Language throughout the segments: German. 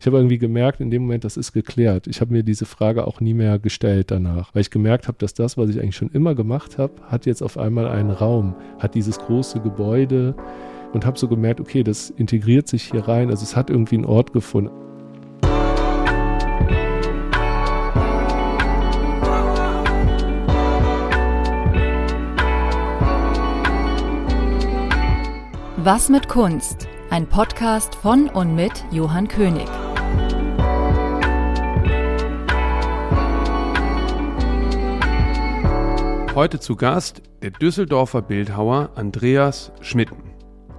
Ich habe irgendwie gemerkt, in dem Moment, das ist geklärt. Ich habe mir diese Frage auch nie mehr gestellt danach, weil ich gemerkt habe, dass das, was ich eigentlich schon immer gemacht habe, hat jetzt auf einmal einen Raum, hat dieses große Gebäude und habe so gemerkt, okay, das integriert sich hier rein. Also es hat irgendwie einen Ort gefunden. Was mit Kunst? Ein Podcast von und mit Johann König. Heute zu Gast der Düsseldorfer Bildhauer Andreas Schmitten.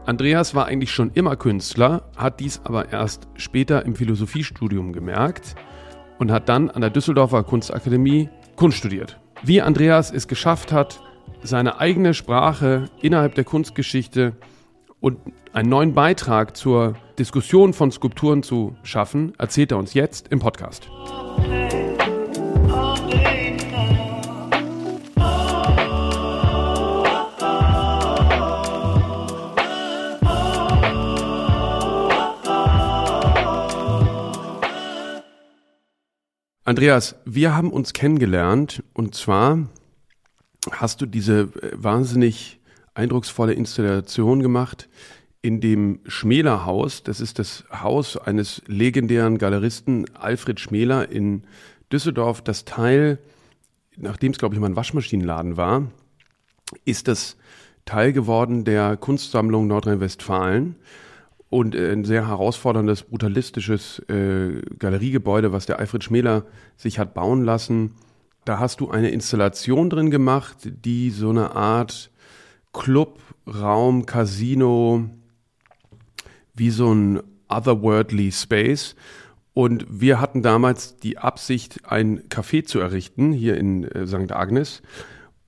Andreas war eigentlich schon immer Künstler, hat dies aber erst später im Philosophiestudium gemerkt und hat dann an der Düsseldorfer Kunstakademie Kunst studiert. Wie Andreas es geschafft hat, seine eigene Sprache innerhalb der Kunstgeschichte und einen neuen Beitrag zur Diskussion von Skulpturen zu schaffen, erzählt er uns jetzt im Podcast. Andreas, wir haben uns kennengelernt und zwar hast du diese äh, wahnsinnig eindrucksvolle Installation gemacht in dem Schmäler-Haus. Das ist das Haus eines legendären Galeristen Alfred Schmäler in Düsseldorf. Das Teil, nachdem es, glaube ich, mal ein Waschmaschinenladen war, ist das Teil geworden der Kunstsammlung Nordrhein-Westfalen und äh, ein sehr herausforderndes, brutalistisches äh, Galeriegebäude, was der Alfred Schmäler sich hat bauen lassen. Da hast du eine Installation drin gemacht, die so eine Art Club, Raum, Casino, wie so ein otherworldly Space. Und wir hatten damals die Absicht, ein Café zu errichten, hier in äh, St. Agnes.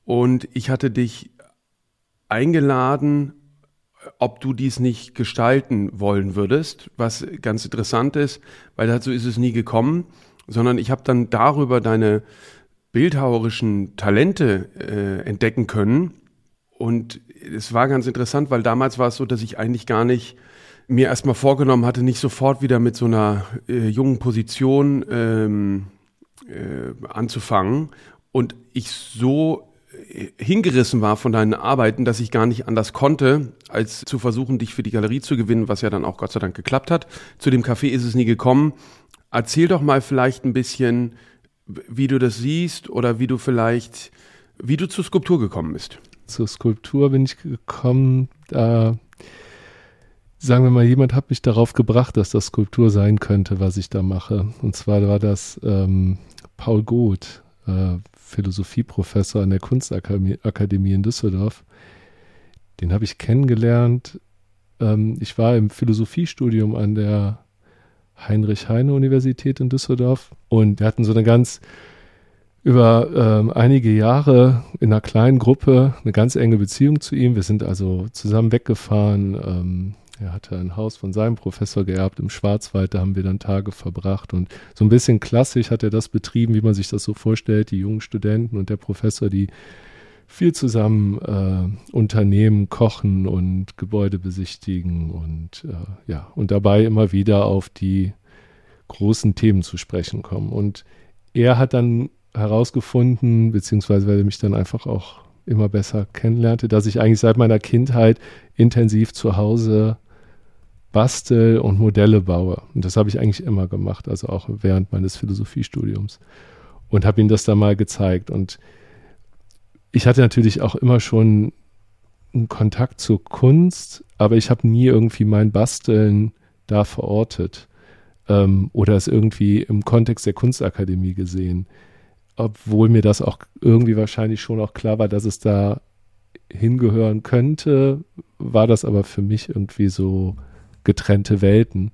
Und ich hatte dich eingeladen, ob du dies nicht gestalten wollen würdest, was ganz interessant ist, weil dazu ist es nie gekommen, sondern ich habe dann darüber deine bildhauerischen Talente äh, entdecken können und es war ganz interessant, weil damals war es so, dass ich eigentlich gar nicht mir erstmal vorgenommen hatte, nicht sofort wieder mit so einer äh, jungen Position ähm, äh, anzufangen. Und ich so hingerissen war von deinen Arbeiten, dass ich gar nicht anders konnte, als zu versuchen, dich für die Galerie zu gewinnen, was ja dann auch Gott sei Dank geklappt hat. Zu dem Café ist es nie gekommen. Erzähl doch mal vielleicht ein bisschen, wie du das siehst oder wie du vielleicht, wie du zur Skulptur gekommen bist zur Skulptur bin ich gekommen, da sagen wir mal, jemand hat mich darauf gebracht, dass das Skulptur sein könnte, was ich da mache. Und zwar war das ähm, Paul Goth, äh, Philosophieprofessor an der Kunstakademie in Düsseldorf. Den habe ich kennengelernt. Ähm, ich war im Philosophiestudium an der Heinrich-Heine-Universität in Düsseldorf und wir hatten so eine ganz über ähm, einige Jahre in einer kleinen Gruppe eine ganz enge Beziehung zu ihm. Wir sind also zusammen weggefahren. Ähm, er hatte ein Haus von seinem Professor geerbt im Schwarzwald, da haben wir dann Tage verbracht und so ein bisschen klassisch hat er das betrieben, wie man sich das so vorstellt, die jungen Studenten und der Professor, die viel zusammen äh, unternehmen, kochen und Gebäude besichtigen und äh, ja, und dabei immer wieder auf die großen Themen zu sprechen kommen. Und er hat dann herausgefunden, beziehungsweise weil er mich dann einfach auch immer besser kennenlernte, dass ich eigentlich seit meiner Kindheit intensiv zu Hause bastel und Modelle baue. Und das habe ich eigentlich immer gemacht, also auch während meines Philosophiestudiums. Und habe ihm das da mal gezeigt. Und ich hatte natürlich auch immer schon einen Kontakt zur Kunst, aber ich habe nie irgendwie mein Basteln da verortet ähm, oder es irgendwie im Kontext der Kunstakademie gesehen obwohl mir das auch irgendwie wahrscheinlich schon auch klar war, dass es da hingehören könnte, war das aber für mich irgendwie so getrennte Welten.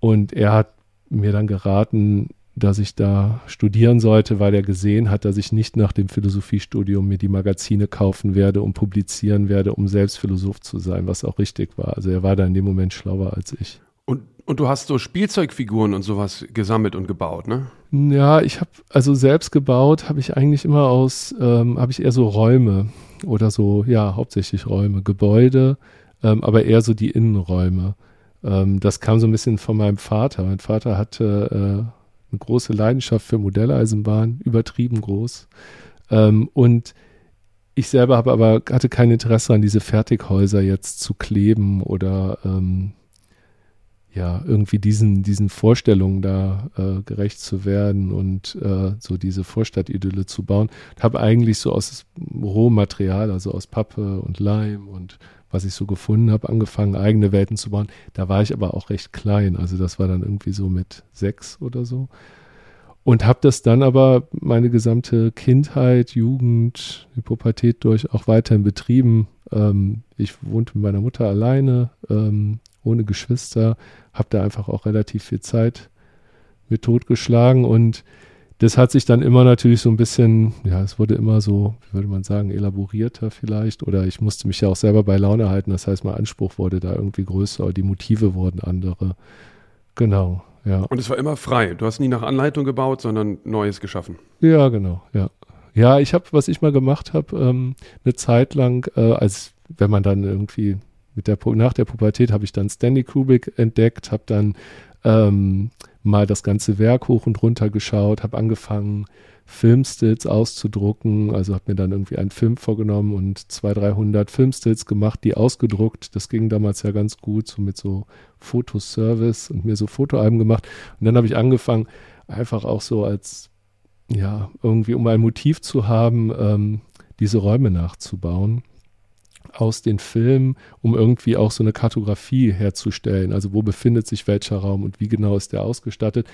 Und er hat mir dann geraten, dass ich da studieren sollte, weil er gesehen hat, dass ich nicht nach dem Philosophiestudium mir die Magazine kaufen werde und publizieren werde, um selbst Philosoph zu sein, was auch richtig war. Also er war da in dem Moment schlauer als ich. Und, und du hast so Spielzeugfiguren und sowas gesammelt und gebaut, ne? Ja, ich habe also selbst gebaut, habe ich eigentlich immer aus, ähm, habe ich eher so Räume oder so, ja, hauptsächlich Räume, Gebäude, ähm, aber eher so die Innenräume. Ähm, das kam so ein bisschen von meinem Vater. Mein Vater hatte äh, eine große Leidenschaft für Modelleisenbahn, übertrieben groß. Ähm, und ich selber habe aber hatte kein Interesse an diese Fertighäuser jetzt zu kleben oder ähm, ja, irgendwie diesen, diesen Vorstellungen da äh, gerecht zu werden und äh, so diese Vorstadtidylle zu bauen. Habe eigentlich so aus Rohmaterial, also aus Pappe und Leim und was ich so gefunden habe, angefangen, eigene Welten zu bauen. Da war ich aber auch recht klein. Also das war dann irgendwie so mit sechs oder so. Und habe das dann aber meine gesamte Kindheit, Jugend, die Pubertät durch auch weiterhin betrieben. Ähm, ich wohnte mit meiner Mutter alleine, ähm, ohne Geschwister, habe da einfach auch relativ viel Zeit mit totgeschlagen und das hat sich dann immer natürlich so ein bisschen, ja, es wurde immer so, wie würde man sagen, elaborierter vielleicht. Oder ich musste mich ja auch selber bei Laune halten. Das heißt, mein Anspruch wurde da irgendwie größer, die Motive wurden andere. Genau, ja. Und es war immer frei. Du hast nie nach Anleitung gebaut, sondern Neues geschaffen. Ja, genau, ja. Ja, ich habe, was ich mal gemacht habe, ähm, eine Zeit lang, äh, als wenn man dann irgendwie mit der nach der Pubertät habe ich dann Stanley Kubrick entdeckt, habe dann ähm, mal das ganze Werk hoch und runter geschaut, habe angefangen, Filmstills auszudrucken, also habe mir dann irgendwie einen Film vorgenommen und 200, 300 Filmstills gemacht, die ausgedruckt. Das ging damals ja ganz gut, so mit so Fotoservice und mir so Fotoalben gemacht. Und dann habe ich angefangen, einfach auch so als, ja, irgendwie, um ein Motiv zu haben, ähm, diese Räume nachzubauen aus den Filmen, um irgendwie auch so eine Kartografie herzustellen. Also wo befindet sich welcher Raum und wie genau ist der ausgestattet.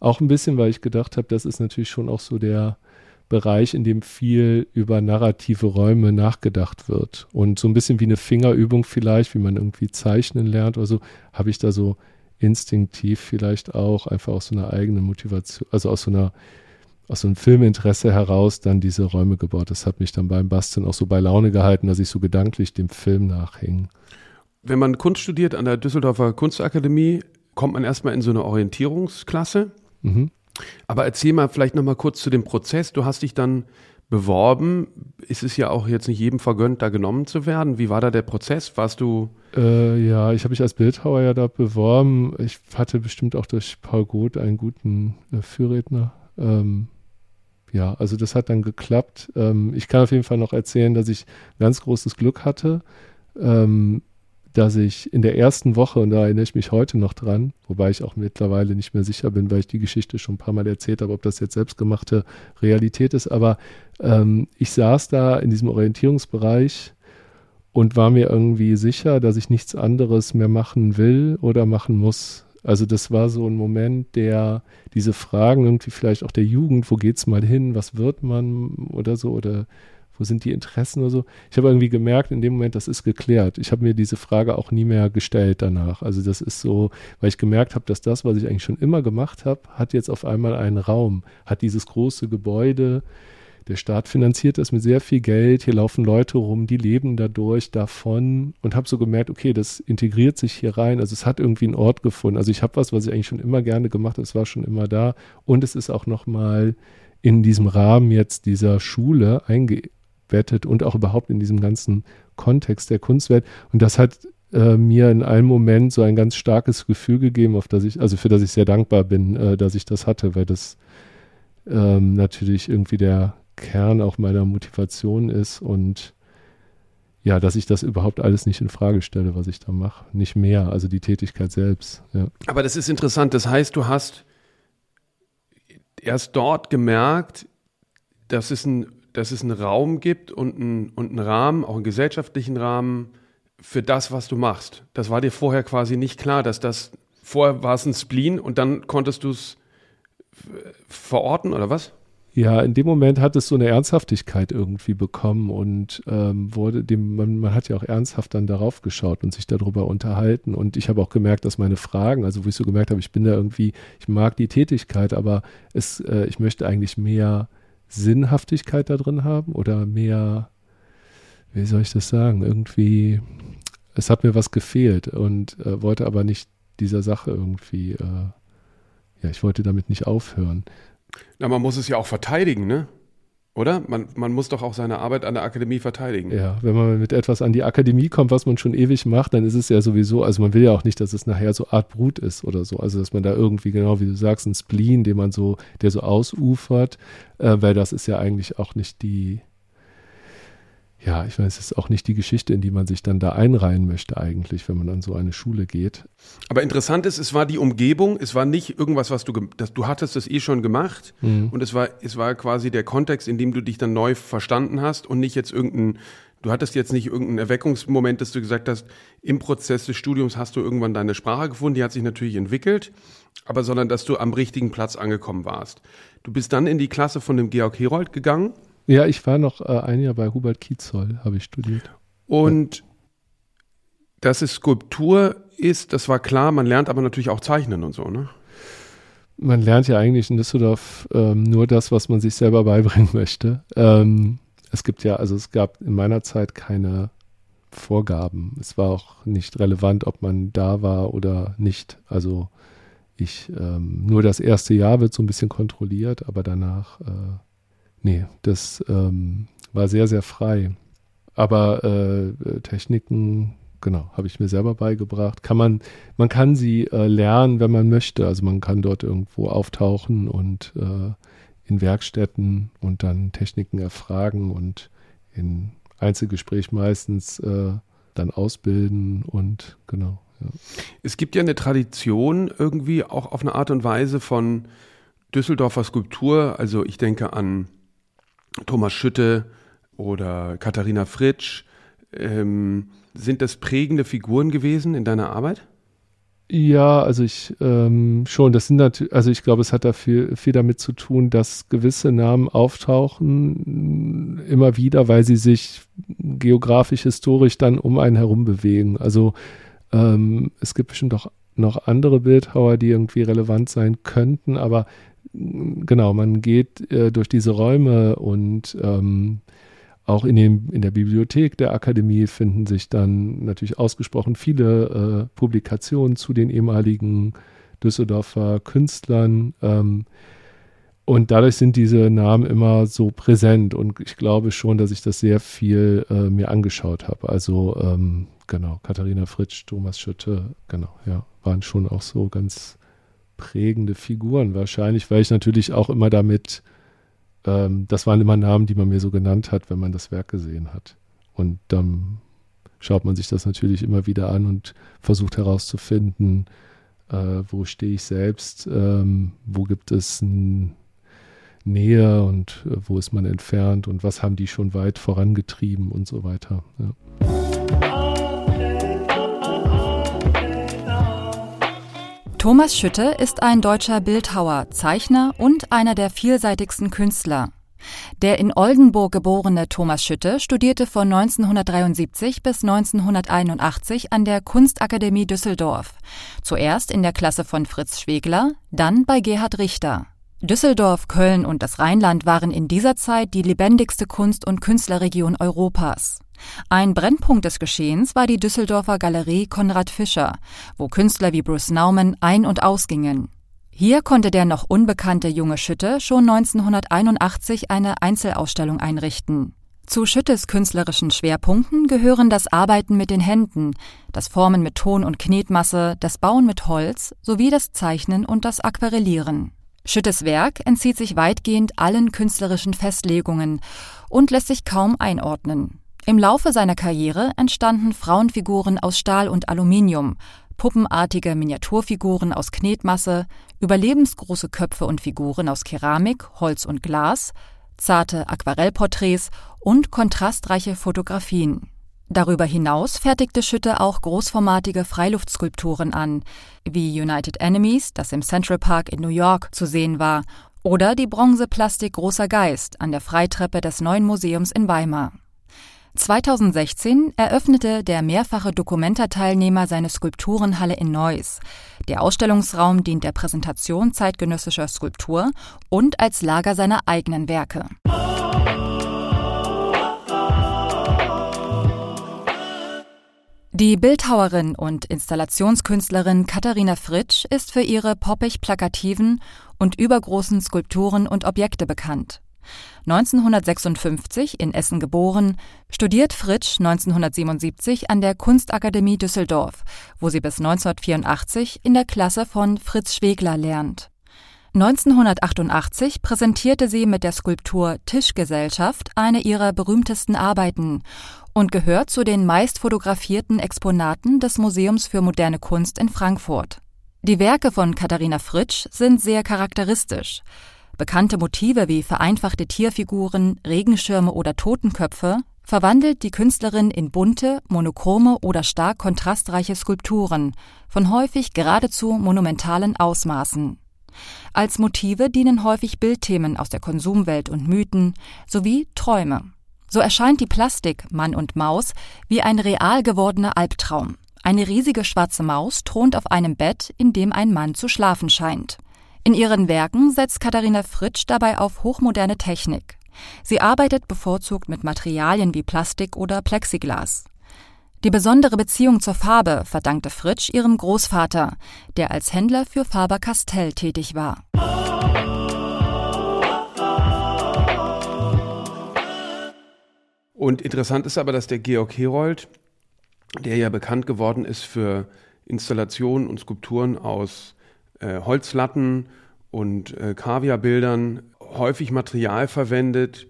Auch ein bisschen, weil ich gedacht habe, das ist natürlich schon auch so der Bereich, in dem viel über narrative Räume nachgedacht wird. Und so ein bisschen wie eine Fingerübung vielleicht, wie man irgendwie zeichnen lernt oder so, habe ich da so instinktiv vielleicht auch einfach aus so einer eigenen Motivation, also aus so einer aus so einem Filminteresse heraus dann diese Räume gebaut. Das hat mich dann beim Basteln auch so bei Laune gehalten, dass ich so gedanklich dem Film nachhing. Wenn man Kunst studiert an der Düsseldorfer Kunstakademie, kommt man erstmal in so eine Orientierungsklasse. Mhm. Aber erzähl mal vielleicht nochmal kurz zu dem Prozess. Du hast dich dann beworben. Ist es ja auch jetzt nicht jedem vergönnt, da genommen zu werden. Wie war da der Prozess? Warst du? Äh, ja, ich habe mich als Bildhauer ja da beworben. Ich hatte bestimmt auch durch Paul Goth einen guten äh, Führredner. Ähm, ja, also das hat dann geklappt. Ähm, ich kann auf jeden Fall noch erzählen, dass ich ganz großes Glück hatte, ähm, dass ich in der ersten Woche, und da erinnere ich mich heute noch dran, wobei ich auch mittlerweile nicht mehr sicher bin, weil ich die Geschichte schon ein paar Mal erzählt habe, ob das jetzt selbstgemachte Realität ist, aber ähm, ich saß da in diesem Orientierungsbereich und war mir irgendwie sicher, dass ich nichts anderes mehr machen will oder machen muss. Also das war so ein Moment, der diese Fragen irgendwie vielleicht auch der Jugend, wo geht's mal hin, was wird man oder so oder wo sind die Interessen oder so. Ich habe irgendwie gemerkt in dem Moment, das ist geklärt. Ich habe mir diese Frage auch nie mehr gestellt danach. Also das ist so, weil ich gemerkt habe, dass das, was ich eigentlich schon immer gemacht habe, hat jetzt auf einmal einen Raum, hat dieses große Gebäude, der Staat finanziert das mit sehr viel Geld. Hier laufen Leute rum, die leben dadurch, davon. Und habe so gemerkt, okay, das integriert sich hier rein. Also es hat irgendwie einen Ort gefunden. Also ich habe was, was ich eigentlich schon immer gerne gemacht habe. Es war schon immer da. Und es ist auch nochmal in diesem Rahmen jetzt dieser Schule eingebettet und auch überhaupt in diesem ganzen Kontext der Kunstwelt. Und das hat äh, mir in einem Moment so ein ganz starkes Gefühl gegeben, auf das ich, also für das ich sehr dankbar bin, äh, dass ich das hatte, weil das ähm, natürlich irgendwie der Kern auch meiner Motivation ist und ja, dass ich das überhaupt alles nicht in Frage stelle, was ich da mache. Nicht mehr, also die Tätigkeit selbst. Ja. Aber das ist interessant. Das heißt, du hast erst dort gemerkt, dass es, ein, dass es einen Raum gibt und einen, und einen Rahmen, auch einen gesellschaftlichen Rahmen für das, was du machst. Das war dir vorher quasi nicht klar, dass das, vorher war es ein Spleen und dann konntest du es verorten oder was? Ja, in dem Moment hat es so eine Ernsthaftigkeit irgendwie bekommen und ähm, wurde dem, man, man hat ja auch ernsthaft dann darauf geschaut und sich darüber unterhalten. Und ich habe auch gemerkt, dass meine Fragen, also wo ich so gemerkt habe, ich bin da irgendwie, ich mag die Tätigkeit, aber es, äh, ich möchte eigentlich mehr Sinnhaftigkeit da drin haben oder mehr, wie soll ich das sagen, irgendwie, es hat mir was gefehlt und äh, wollte aber nicht dieser Sache irgendwie, äh, ja, ich wollte damit nicht aufhören. Na, man muss es ja auch verteidigen, ne? Oder? Man, man muss doch auch seine Arbeit an der Akademie verteidigen. Ja, wenn man mit etwas an die Akademie kommt, was man schon ewig macht, dann ist es ja sowieso, also man will ja auch nicht, dass es nachher so Art Brut ist oder so. Also dass man da irgendwie, genau wie du sagst, ein Spleen, den man so, der so ausufert, äh, weil das ist ja eigentlich auch nicht die, ja, ich weiß, es ist auch nicht die Geschichte, in die man sich dann da einreihen möchte eigentlich, wenn man an so eine Schule geht. Aber interessant ist, es war die Umgebung, es war nicht irgendwas, was du, das, du hattest das eh schon gemacht mhm. und es war, es war quasi der Kontext, in dem du dich dann neu verstanden hast und nicht jetzt irgendein, du hattest jetzt nicht irgendeinen Erweckungsmoment, dass du gesagt hast, im Prozess des Studiums hast du irgendwann deine Sprache gefunden, die hat sich natürlich entwickelt, aber sondern dass du am richtigen Platz angekommen warst. Du bist dann in die Klasse von dem Georg Herold gegangen ja, ich war noch äh, ein Jahr bei Hubert Kiezol, habe ich studiert. Und ja. dass es Skulptur ist, das war klar. Man lernt aber natürlich auch zeichnen und so, ne? Man lernt ja eigentlich in Düsseldorf ähm, nur das, was man sich selber beibringen möchte. Ähm, es gibt ja, also es gab in meiner Zeit keine Vorgaben. Es war auch nicht relevant, ob man da war oder nicht. Also ich, ähm, nur das erste Jahr wird so ein bisschen kontrolliert, aber danach äh, Nee, das ähm, war sehr, sehr frei. Aber äh, Techniken, genau, habe ich mir selber beigebracht. Kann man, man kann sie äh, lernen, wenn man möchte. Also man kann dort irgendwo auftauchen und äh, in Werkstätten und dann Techniken erfragen und in Einzelgespräch meistens äh, dann ausbilden und genau. Ja. Es gibt ja eine Tradition irgendwie auch auf eine Art und Weise von Düsseldorfer Skulptur. Also ich denke an Thomas Schütte oder Katharina Fritsch. Ähm, sind das prägende Figuren gewesen in deiner Arbeit? Ja, also ich ähm, schon. Das sind natürlich, also ich glaube, es hat da viel, viel damit zu tun, dass gewisse Namen auftauchen immer wieder, weil sie sich geografisch, historisch dann um einen herum bewegen. Also ähm, es gibt bestimmt auch noch andere Bildhauer, die irgendwie relevant sein könnten, aber genau, man geht äh, durch diese Räume und ähm, auch in, dem, in der Bibliothek der Akademie finden sich dann natürlich ausgesprochen viele äh, Publikationen zu den ehemaligen Düsseldorfer Künstlern. Ähm, und dadurch sind diese Namen immer so präsent. Und ich glaube schon, dass ich das sehr viel äh, mir angeschaut habe. Also ähm, genau, Katharina Fritsch, Thomas Schütte, genau, ja, waren schon auch so ganz prägende Figuren wahrscheinlich, weil ich natürlich auch immer damit, ähm, das waren immer Namen, die man mir so genannt hat, wenn man das Werk gesehen hat. Und dann schaut man sich das natürlich immer wieder an und versucht herauszufinden, äh, wo stehe ich selbst, ähm, wo gibt es Nähe und äh, wo ist man entfernt und was haben die schon weit vorangetrieben und so weiter. Ja. Thomas Schütte ist ein deutscher Bildhauer, Zeichner und einer der vielseitigsten Künstler. Der in Oldenburg geborene Thomas Schütte studierte von 1973 bis 1981 an der Kunstakademie Düsseldorf. Zuerst in der Klasse von Fritz Schwegler, dann bei Gerhard Richter. Düsseldorf, Köln und das Rheinland waren in dieser Zeit die lebendigste Kunst- und Künstlerregion Europas. Ein Brennpunkt des Geschehens war die Düsseldorfer Galerie Konrad Fischer, wo Künstler wie Bruce Nauman ein- und ausgingen. Hier konnte der noch unbekannte junge Schütte schon 1981 eine Einzelausstellung einrichten. Zu Schüttes künstlerischen Schwerpunkten gehören das Arbeiten mit den Händen, das Formen mit Ton und Knetmasse, das Bauen mit Holz sowie das Zeichnen und das Aquarellieren. Schüttes Werk entzieht sich weitgehend allen künstlerischen Festlegungen und lässt sich kaum einordnen. Im Laufe seiner Karriere entstanden Frauenfiguren aus Stahl und Aluminium, puppenartige Miniaturfiguren aus Knetmasse, überlebensgroße Köpfe und Figuren aus Keramik, Holz und Glas, zarte Aquarellporträts und kontrastreiche Fotografien. Darüber hinaus fertigte Schütte auch großformatige Freiluftskulpturen an, wie United Enemies, das im Central Park in New York zu sehen war, oder die Bronzeplastik Großer Geist an der Freitreppe des Neuen Museums in Weimar. 2016 eröffnete der mehrfache Dokumenta-Teilnehmer seine Skulpturenhalle in Neuss. Der Ausstellungsraum dient der Präsentation zeitgenössischer Skulptur und als Lager seiner eigenen Werke. Die Bildhauerin und Installationskünstlerin Katharina Fritsch ist für ihre poppig plakativen und übergroßen Skulpturen und Objekte bekannt. 1956 in Essen geboren, studiert Fritsch 1977 an der Kunstakademie Düsseldorf, wo sie bis 1984 in der Klasse von Fritz Schwegler lernt. 1988 präsentierte sie mit der Skulptur Tischgesellschaft eine ihrer berühmtesten Arbeiten und gehört zu den meist fotografierten Exponaten des Museums für moderne Kunst in Frankfurt. Die Werke von Katharina Fritsch sind sehr charakteristisch. Bekannte Motive wie vereinfachte Tierfiguren, Regenschirme oder Totenköpfe verwandelt die Künstlerin in bunte, monochrome oder stark kontrastreiche Skulpturen von häufig geradezu monumentalen Ausmaßen. Als Motive dienen häufig Bildthemen aus der Konsumwelt und Mythen sowie Träume. So erscheint die Plastik Mann und Maus wie ein real gewordener Albtraum. Eine riesige schwarze Maus thront auf einem Bett, in dem ein Mann zu schlafen scheint. In ihren Werken setzt Katharina Fritsch dabei auf hochmoderne Technik. Sie arbeitet bevorzugt mit Materialien wie Plastik oder Plexiglas. Die besondere Beziehung zur Farbe verdankte Fritsch ihrem Großvater, der als Händler für Faber-Castell tätig war. Und interessant ist aber, dass der Georg Herold, der ja bekannt geworden ist für Installationen und Skulpturen aus äh, Holzlatten und äh, Kaviarbildern, häufig Material verwendet,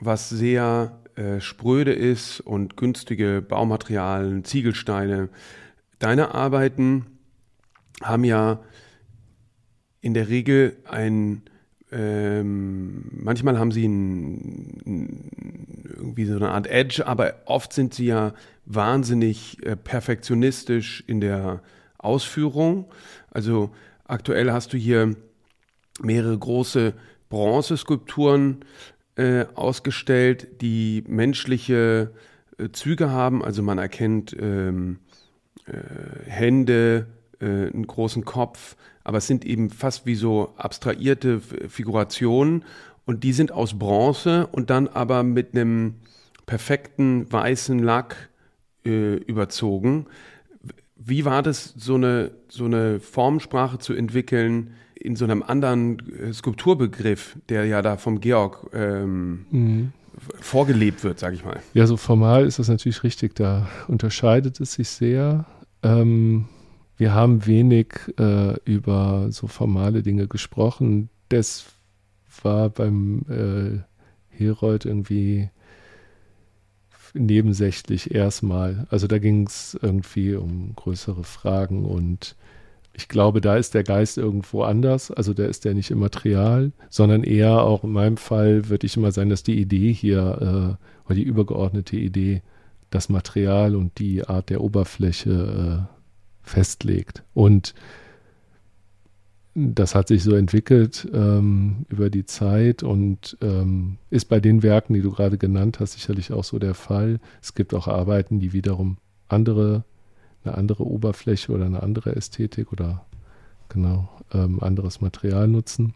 was sehr äh, spröde ist und günstige Baumaterialien, Ziegelsteine. Deine Arbeiten haben ja in der Regel ein, ähm, manchmal haben sie ein, irgendwie so eine Art Edge, aber oft sind sie ja wahnsinnig äh, perfektionistisch in der Ausführung. Also aktuell hast du hier mehrere große Bronzeskulpturen äh, ausgestellt, die menschliche äh, Züge haben. Also man erkennt ähm, äh, Hände, äh, einen großen Kopf, aber es sind eben fast wie so abstrahierte Figurationen und die sind aus Bronze und dann aber mit einem perfekten weißen Lack äh, überzogen. Wie war das, so eine, so eine Formsprache zu entwickeln, in so einem anderen äh, Skulpturbegriff, der ja da vom Georg ähm, mhm. vorgelebt wird, sage ich mal. Ja, so formal ist das natürlich richtig. Da unterscheidet es sich sehr. Ähm, wir haben wenig äh, über so formale Dinge gesprochen. Das war beim äh, Herold irgendwie nebensächlich erstmal. Also da ging es irgendwie um größere Fragen und ich glaube, da ist der Geist irgendwo anders. Also da ist der nicht im Material, sondern eher auch in meinem Fall würde ich immer sagen, dass die Idee hier äh, oder die übergeordnete Idee das Material und die Art der Oberfläche äh, festlegt. Und das hat sich so entwickelt ähm, über die Zeit und ähm, ist bei den Werken, die du gerade genannt hast, sicherlich auch so der Fall. Es gibt auch Arbeiten, die wiederum andere eine andere Oberfläche oder eine andere Ästhetik oder genau ähm, anderes Material nutzen.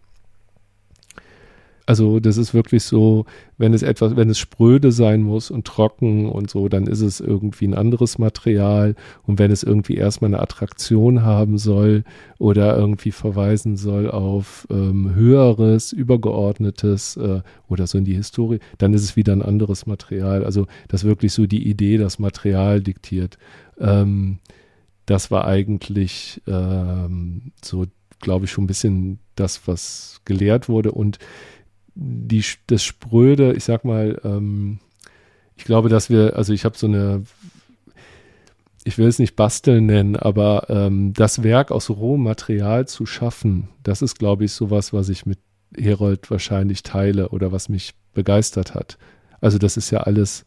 Also das ist wirklich so, wenn es etwas, wenn es spröde sein muss und trocken und so, dann ist es irgendwie ein anderes Material. Und wenn es irgendwie erstmal eine Attraktion haben soll oder irgendwie verweisen soll auf ähm, höheres, übergeordnetes äh, oder so in die Historie, dann ist es wieder ein anderes Material. Also das wirklich so die Idee, das Material diktiert. Ähm, das war eigentlich ähm, so, glaube ich, schon ein bisschen das, was gelehrt wurde. Und die, das Spröde, ich sag mal, ähm, ich glaube, dass wir, also ich habe so eine, ich will es nicht basteln nennen, aber ähm, das Werk aus rohem Material zu schaffen, das ist, glaube ich, sowas, was ich mit Herold wahrscheinlich teile oder was mich begeistert hat. Also das ist ja alles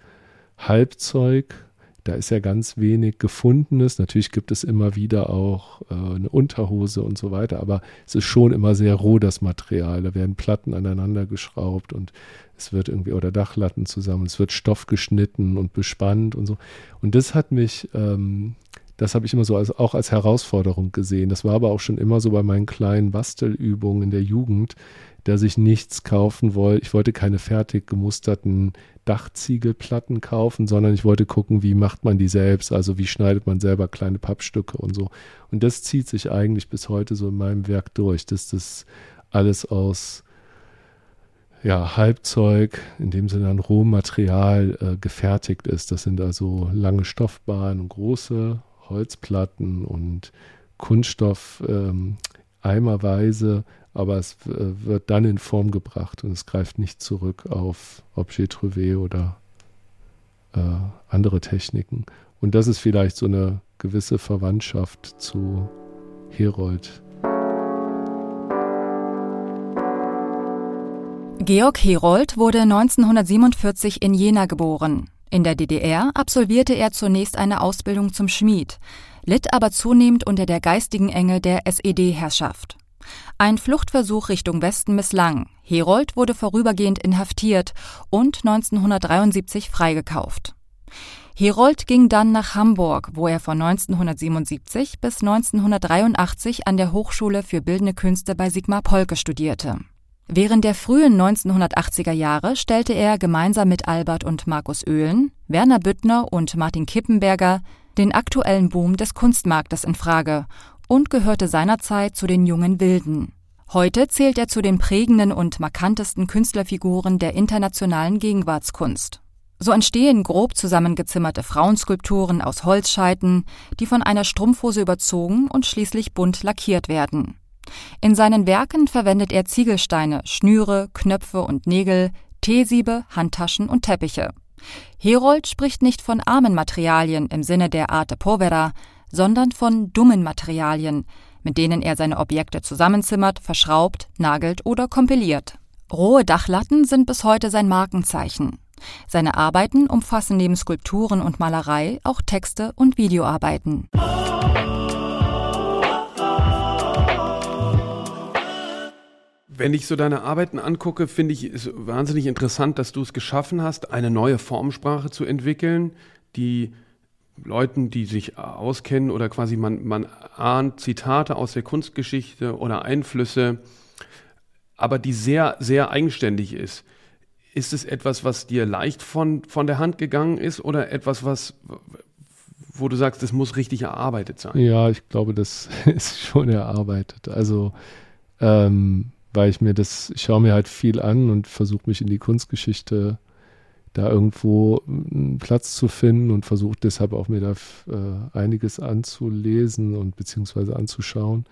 Halbzeug, da ist ja ganz wenig Gefundenes. Natürlich gibt es immer wieder auch äh, eine Unterhose und so weiter, aber es ist schon immer sehr roh, das Material. Da werden Platten aneinander geschraubt und es wird irgendwie, oder Dachlatten zusammen, es wird Stoff geschnitten und bespannt und so. Und das hat mich, ähm, das habe ich immer so als, auch als Herausforderung gesehen. Das war aber auch schon immer so bei meinen kleinen Bastelübungen in der Jugend, dass ich nichts kaufen wollte. Ich wollte keine fertig gemusterten Dachziegelplatten kaufen, sondern ich wollte gucken, wie macht man die selbst, also wie schneidet man selber kleine Pappstücke und so. Und das zieht sich eigentlich bis heute so in meinem Werk durch, dass das alles aus ja, Halbzeug, in dem Sinne ein Rohmaterial äh, gefertigt ist. Das sind also lange Stoffbahnen große Holzplatten und Kunststoff ähm, eimerweise, aber es äh, wird dann in Form gebracht und es greift nicht zurück auf Objet Trouvé oder äh, andere Techniken. Und das ist vielleicht so eine gewisse Verwandtschaft zu Herold. Georg Herold wurde 1947 in Jena geboren. In der DDR absolvierte er zunächst eine Ausbildung zum Schmied, litt aber zunehmend unter der geistigen Enge der SED-Herrschaft. Ein Fluchtversuch Richtung Westen misslang. Herold wurde vorübergehend inhaftiert und 1973 freigekauft. Herold ging dann nach Hamburg, wo er von 1977 bis 1983 an der Hochschule für Bildende Künste bei Sigmar Polke studierte. Während der frühen 1980er Jahre stellte er gemeinsam mit Albert und Markus Oehlen, Werner Büttner und Martin Kippenberger den aktuellen Boom des Kunstmarktes in Frage und gehörte seinerzeit zu den jungen Wilden. Heute zählt er zu den prägenden und markantesten Künstlerfiguren der internationalen Gegenwartskunst. So entstehen grob zusammengezimmerte Frauenskulpturen aus Holzscheiten, die von einer Strumpfhose überzogen und schließlich bunt lackiert werden. In seinen Werken verwendet er Ziegelsteine, Schnüre, Knöpfe und Nägel, Teesiebe, Handtaschen und Teppiche. Herold spricht nicht von armen Materialien im Sinne der Arte povera, sondern von dummen Materialien, mit denen er seine Objekte zusammenzimmert, verschraubt, nagelt oder kompiliert. Rohe Dachlatten sind bis heute sein Markenzeichen. Seine Arbeiten umfassen neben Skulpturen und Malerei auch Texte und Videoarbeiten. Wenn ich so deine Arbeiten angucke, finde ich es wahnsinnig interessant, dass du es geschaffen hast, eine neue Formsprache zu entwickeln, die Leuten, die sich auskennen oder quasi man, man ahnt Zitate aus der Kunstgeschichte oder Einflüsse, aber die sehr, sehr eigenständig ist. Ist es etwas, was dir leicht von, von der Hand gegangen ist oder etwas, was, wo du sagst, das muss richtig erarbeitet sein? Ja, ich glaube, das ist schon erarbeitet. Also ähm, weil ich mir das, ich schaue mir halt viel an und versuche mich in die Kunstgeschichte da irgendwo einen Platz zu finden und versuche deshalb auch mir da äh, einiges anzulesen und beziehungsweise anzuschauen.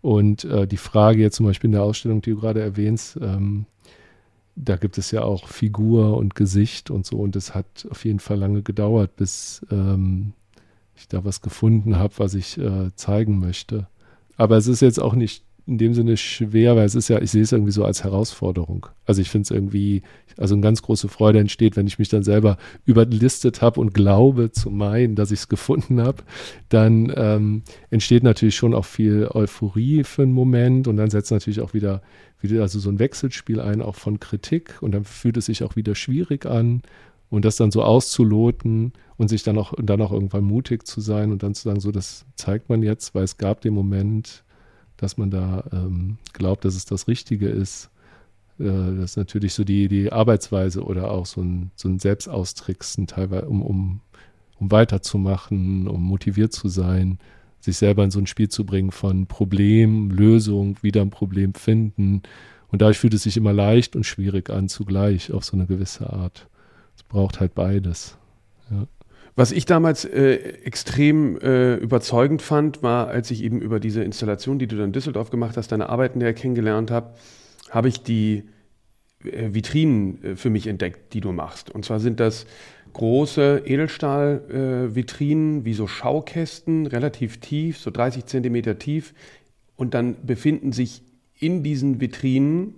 Und äh, die Frage jetzt zum Beispiel in der Ausstellung, die du gerade erwähnst, ähm, da gibt es ja auch Figur und Gesicht und so. Und das hat auf jeden Fall lange gedauert, bis ähm, ich da was gefunden habe, was ich äh, zeigen möchte. Aber es ist jetzt auch nicht in dem Sinne schwer, weil es ist ja, ich sehe es irgendwie so als Herausforderung. Also ich finde es irgendwie, also eine ganz große Freude entsteht, wenn ich mich dann selber überlistet habe und glaube zu meinen, dass ich es gefunden habe, dann ähm, entsteht natürlich schon auch viel Euphorie für einen Moment und dann setzt natürlich auch wieder, wieder also so ein Wechselspiel ein, auch von Kritik und dann fühlt es sich auch wieder schwierig an und das dann so auszuloten und sich dann auch, dann auch irgendwann mutig zu sein und dann zu sagen, so das zeigt man jetzt, weil es gab den Moment, dass man da ähm, glaubt, dass es das Richtige ist. Äh, das ist natürlich so die, die Arbeitsweise oder auch so ein, so ein Selbstaustricksen, teilweise, um, um, um weiterzumachen, um motiviert zu sein, sich selber in so ein Spiel zu bringen von Problem, Lösung, wieder ein Problem finden. Und dadurch fühlt es sich immer leicht und schwierig an, zugleich auf so eine gewisse Art. Es braucht halt beides. Ja. Was ich damals äh, extrem äh, überzeugend fand, war, als ich eben über diese Installation, die du dann in Düsseldorf gemacht hast, deine Arbeiten der kennengelernt habe, habe ich die äh, Vitrinen äh, für mich entdeckt, die du machst. Und zwar sind das große Edelstahl-Vitrinen, äh, wie so Schaukästen, relativ tief, so 30 Zentimeter tief. Und dann befinden sich in diesen Vitrinen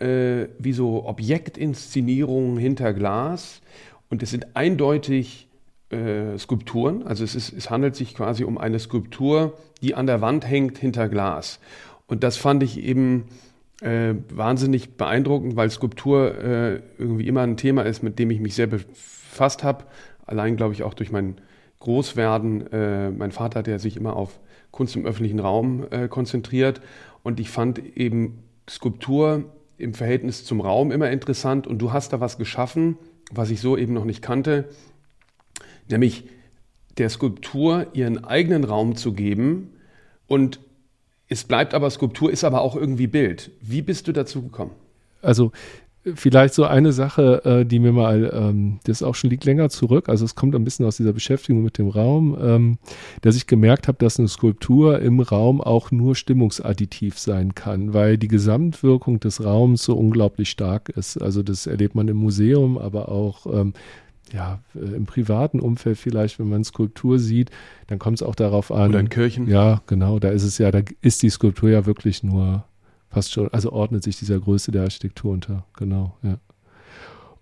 äh, wie so Objektinszenierungen hinter Glas. Und es sind eindeutig äh, Skulpturen. Also es, ist, es handelt sich quasi um eine Skulptur, die an der Wand hängt hinter Glas. Und das fand ich eben äh, wahnsinnig beeindruckend, weil Skulptur äh, irgendwie immer ein Thema ist, mit dem ich mich sehr befasst habe. Allein, glaube ich, auch durch mein Großwerden. Äh, mein Vater, der sich immer auf Kunst im öffentlichen Raum äh, konzentriert. Und ich fand eben Skulptur im Verhältnis zum Raum immer interessant. Und du hast da was geschaffen, was ich so eben noch nicht kannte, nämlich der Skulptur ihren eigenen Raum zu geben und es bleibt aber Skulptur, ist aber auch irgendwie Bild. Wie bist du dazu gekommen? Also vielleicht so eine Sache, äh, die mir mal, ähm, das auch schon liegt länger zurück, also es kommt ein bisschen aus dieser Beschäftigung mit dem Raum, ähm, dass ich gemerkt habe, dass eine Skulptur im Raum auch nur stimmungsadditiv sein kann, weil die Gesamtwirkung des Raums so unglaublich stark ist. Also das erlebt man im Museum, aber auch ähm, ja, äh, im privaten Umfeld vielleicht, wenn man Skulptur sieht, dann kommt es auch darauf an. Oder in Kirchen. Ja, genau, da ist es ja, da ist die Skulptur ja wirklich nur fast schon, also ordnet sich dieser Größe der Architektur unter, genau, ja.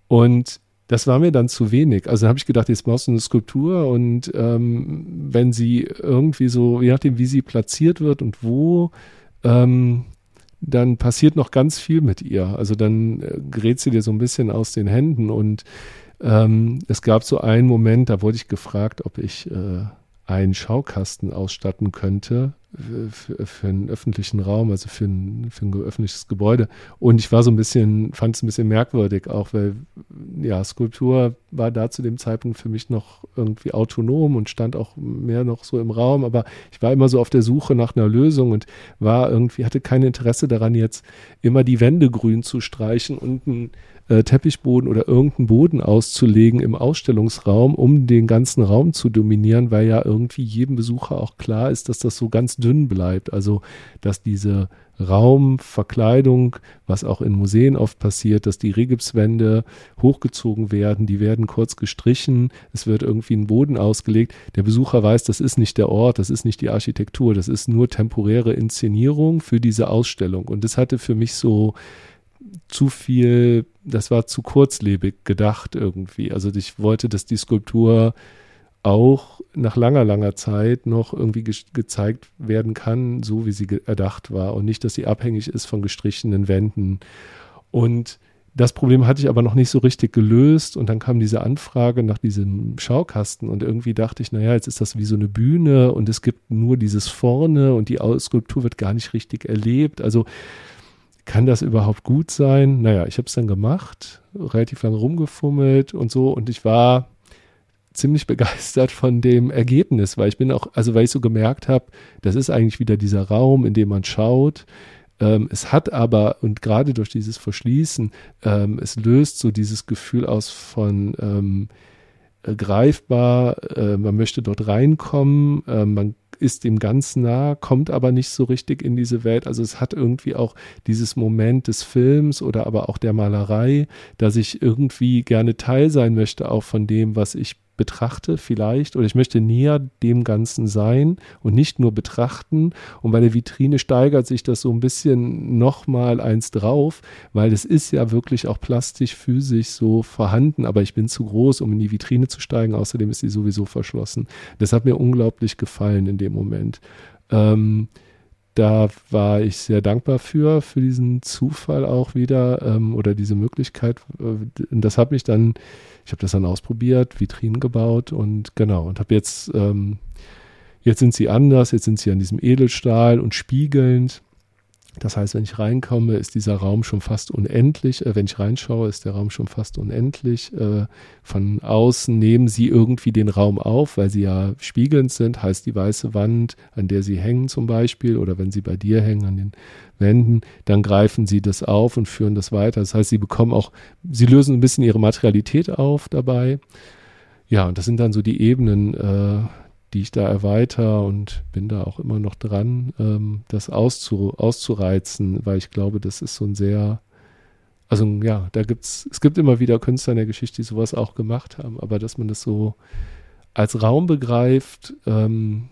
Und das war mir dann zu wenig. Also habe ich gedacht, jetzt brauchst du eine Skulptur und ähm, wenn sie irgendwie so, je nachdem, wie sie platziert wird und wo, ähm, dann passiert noch ganz viel mit ihr. Also dann äh, gerät sie dir so ein bisschen aus den Händen und ähm, es gab so einen Moment, da wurde ich gefragt, ob ich äh, einen Schaukasten ausstatten könnte für, für einen öffentlichen Raum, also für ein, für ein öffentliches Gebäude. Und ich war so ein bisschen, fand es ein bisschen merkwürdig, auch weil, ja, Skulptur war da zu dem Zeitpunkt für mich noch irgendwie autonom und stand auch mehr noch so im Raum. Aber ich war immer so auf der Suche nach einer Lösung und war irgendwie, hatte kein Interesse daran, jetzt immer die Wände grün zu streichen und ein äh, Teppichboden oder irgendeinen Boden auszulegen im Ausstellungsraum, um den ganzen Raum zu dominieren, weil ja irgendwie jedem Besucher auch klar ist, dass das so ganz dünn bleibt. Also, dass diese Raumverkleidung, was auch in Museen oft passiert, dass die Regipswände hochgezogen werden, die werden kurz gestrichen, es wird irgendwie ein Boden ausgelegt. Der Besucher weiß, das ist nicht der Ort, das ist nicht die Architektur, das ist nur temporäre Inszenierung für diese Ausstellung. Und das hatte für mich so zu viel, das war zu kurzlebig gedacht irgendwie. Also ich wollte, dass die Skulptur auch nach langer, langer Zeit noch irgendwie ge gezeigt werden kann, so wie sie erdacht war und nicht, dass sie abhängig ist von gestrichenen Wänden. Und das Problem hatte ich aber noch nicht so richtig gelöst und dann kam diese Anfrage nach diesem Schaukasten und irgendwie dachte ich, naja, jetzt ist das wie so eine Bühne und es gibt nur dieses vorne und die Skulptur wird gar nicht richtig erlebt. Also kann das überhaupt gut sein? Naja, ich habe es dann gemacht, relativ lange rumgefummelt und so und ich war ziemlich begeistert von dem Ergebnis, weil ich bin auch, also weil ich so gemerkt habe, das ist eigentlich wieder dieser Raum, in dem man schaut. Ähm, es hat aber, und gerade durch dieses Verschließen, ähm, es löst so dieses Gefühl aus von ähm, äh, greifbar, äh, man möchte dort reinkommen, äh, man ist dem ganz nah, kommt aber nicht so richtig in diese Welt. Also es hat irgendwie auch dieses Moment des Films oder aber auch der Malerei, dass ich irgendwie gerne Teil sein möchte, auch von dem, was ich betrachte vielleicht oder ich möchte näher dem Ganzen sein und nicht nur betrachten. Und bei der Vitrine steigert sich das so ein bisschen nochmal eins drauf, weil es ist ja wirklich auch plastisch, physisch so vorhanden, aber ich bin zu groß, um in die Vitrine zu steigen. Außerdem ist sie sowieso verschlossen. Das hat mir unglaublich gefallen in dem Moment. Ähm, da war ich sehr dankbar für, für diesen Zufall auch wieder ähm, oder diese Möglichkeit. Und das hat mich dann ich habe das dann ausprobiert, Vitrinen gebaut und genau, und habe jetzt, ähm, jetzt sind sie anders, jetzt sind sie an diesem Edelstahl und spiegelnd. Das heißt, wenn ich reinkomme, ist dieser Raum schon fast unendlich. Äh, wenn ich reinschaue, ist der Raum schon fast unendlich. Äh, von außen nehmen sie irgendwie den Raum auf, weil sie ja spiegelnd sind. Heißt die weiße Wand, an der sie hängen zum Beispiel, oder wenn sie bei dir hängen an den Wänden, dann greifen sie das auf und führen das weiter. Das heißt, sie bekommen auch, sie lösen ein bisschen ihre Materialität auf dabei. Ja, und das sind dann so die Ebenen, äh, die ich da erweitere und bin da auch immer noch dran, ähm, das auszu, auszureizen, weil ich glaube, das ist so ein sehr, also ja, da gibt's, es gibt immer wieder Künstler in der Geschichte, die sowas auch gemacht haben, aber dass man das so als Raum begreift, ähm,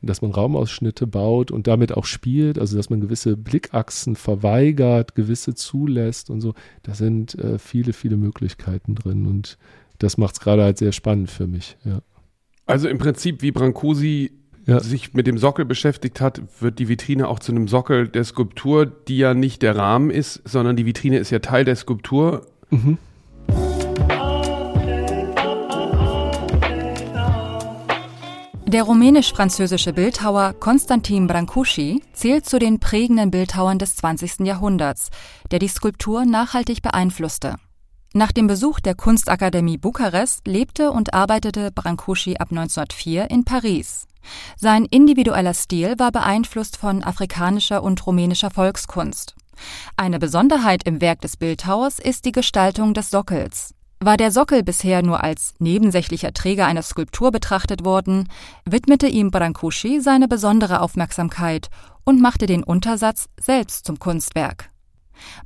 dass man Raumausschnitte baut und damit auch spielt, also dass man gewisse Blickachsen verweigert, gewisse zulässt und so, da sind äh, viele, viele Möglichkeiten drin und das macht es gerade halt sehr spannend für mich, ja. Also im Prinzip, wie Brancusi ja. sich mit dem Sockel beschäftigt hat, wird die Vitrine auch zu einem Sockel der Skulptur, die ja nicht der Rahmen ist, sondern die Vitrine ist ja Teil der Skulptur. Mhm. Der rumänisch-französische Bildhauer Konstantin Brancusi zählt zu den prägenden Bildhauern des 20. Jahrhunderts, der die Skulptur nachhaltig beeinflusste. Nach dem Besuch der Kunstakademie Bukarest lebte und arbeitete Brancusi ab 1904 in Paris. Sein individueller Stil war beeinflusst von afrikanischer und rumänischer Volkskunst. Eine Besonderheit im Werk des Bildhauers ist die Gestaltung des Sockels. War der Sockel bisher nur als nebensächlicher Träger einer Skulptur betrachtet worden, widmete ihm Brancusi seine besondere Aufmerksamkeit und machte den Untersatz selbst zum Kunstwerk.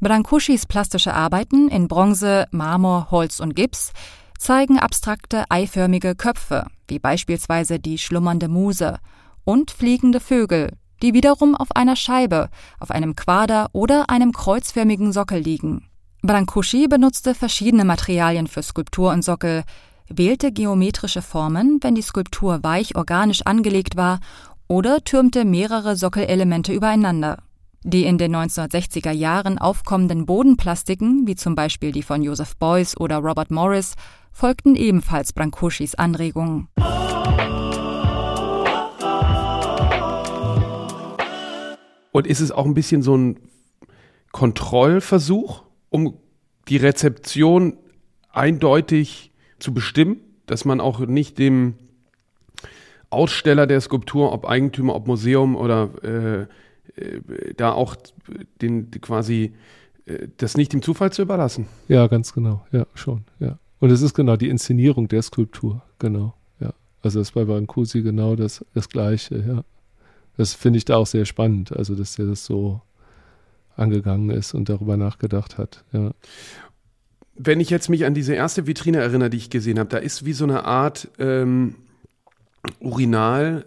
Brancusis plastische Arbeiten in Bronze, Marmor, Holz und Gips zeigen abstrakte eiförmige Köpfe, wie beispielsweise die schlummernde Muse, und fliegende Vögel, die wiederum auf einer Scheibe, auf einem Quader oder einem kreuzförmigen Sockel liegen. Brancusi benutzte verschiedene Materialien für Skulptur und Sockel, wählte geometrische Formen, wenn die Skulptur weich organisch angelegt war, oder türmte mehrere Sockelelemente übereinander. Die in den 1960er Jahren aufkommenden Bodenplastiken, wie zum Beispiel die von Joseph Beuys oder Robert Morris, folgten ebenfalls Brancusis Anregungen. Und ist es auch ein bisschen so ein Kontrollversuch, um die Rezeption eindeutig zu bestimmen, dass man auch nicht dem Aussteller der Skulptur, ob Eigentümer, ob Museum oder äh, da auch den quasi äh, das nicht dem Zufall zu überlassen. Ja, ganz genau. Ja, schon. Ja. Und es ist genau die Inszenierung der Skulptur. Genau. Ja. Also das ist bei Brancusi genau das, das Gleiche. Ja. Das finde ich da auch sehr spannend, also dass er das so angegangen ist und darüber nachgedacht hat. Ja. Wenn ich jetzt mich an diese erste Vitrine erinnere, die ich gesehen habe, da ist wie so eine Art ähm, Urinal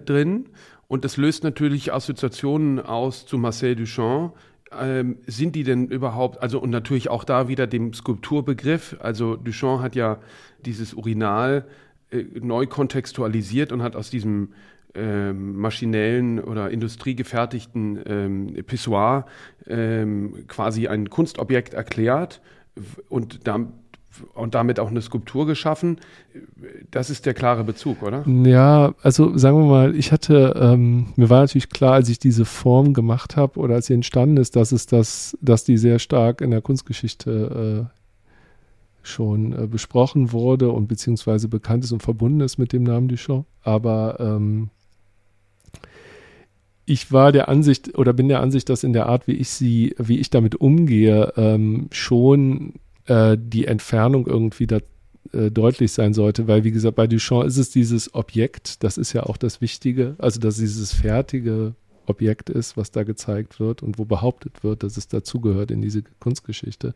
äh, drin und das löst natürlich Assoziationen aus zu Marcel Duchamp. Ähm, sind die denn überhaupt, also und natürlich auch da wieder dem Skulpturbegriff, also Duchamp hat ja dieses Urinal äh, neu kontextualisiert und hat aus diesem ähm, maschinellen oder industriegefertigten ähm, Pissoir ähm, quasi ein Kunstobjekt erklärt und, da, und damit auch eine Skulptur geschaffen. Das ist der klare Bezug, oder? Ja, also sagen wir mal, ich hatte, ähm, mir war natürlich klar, als ich diese Form gemacht habe oder als sie entstanden ist, dass es das, dass die sehr stark in der Kunstgeschichte äh, schon äh, besprochen wurde und beziehungsweise bekannt ist und verbunden ist mit dem Namen Duchamp. Aber ähm, ich war der Ansicht oder bin der Ansicht, dass in der Art, wie ich sie, wie ich damit umgehe, ähm, schon äh, die Entfernung irgendwie da, äh, deutlich sein sollte, weil wie gesagt, bei Duchamp ist es dieses Objekt, das ist ja auch das Wichtige, also dass dieses fertige Objekt ist, was da gezeigt wird und wo behauptet wird, dass es dazugehört in diese Kunstgeschichte.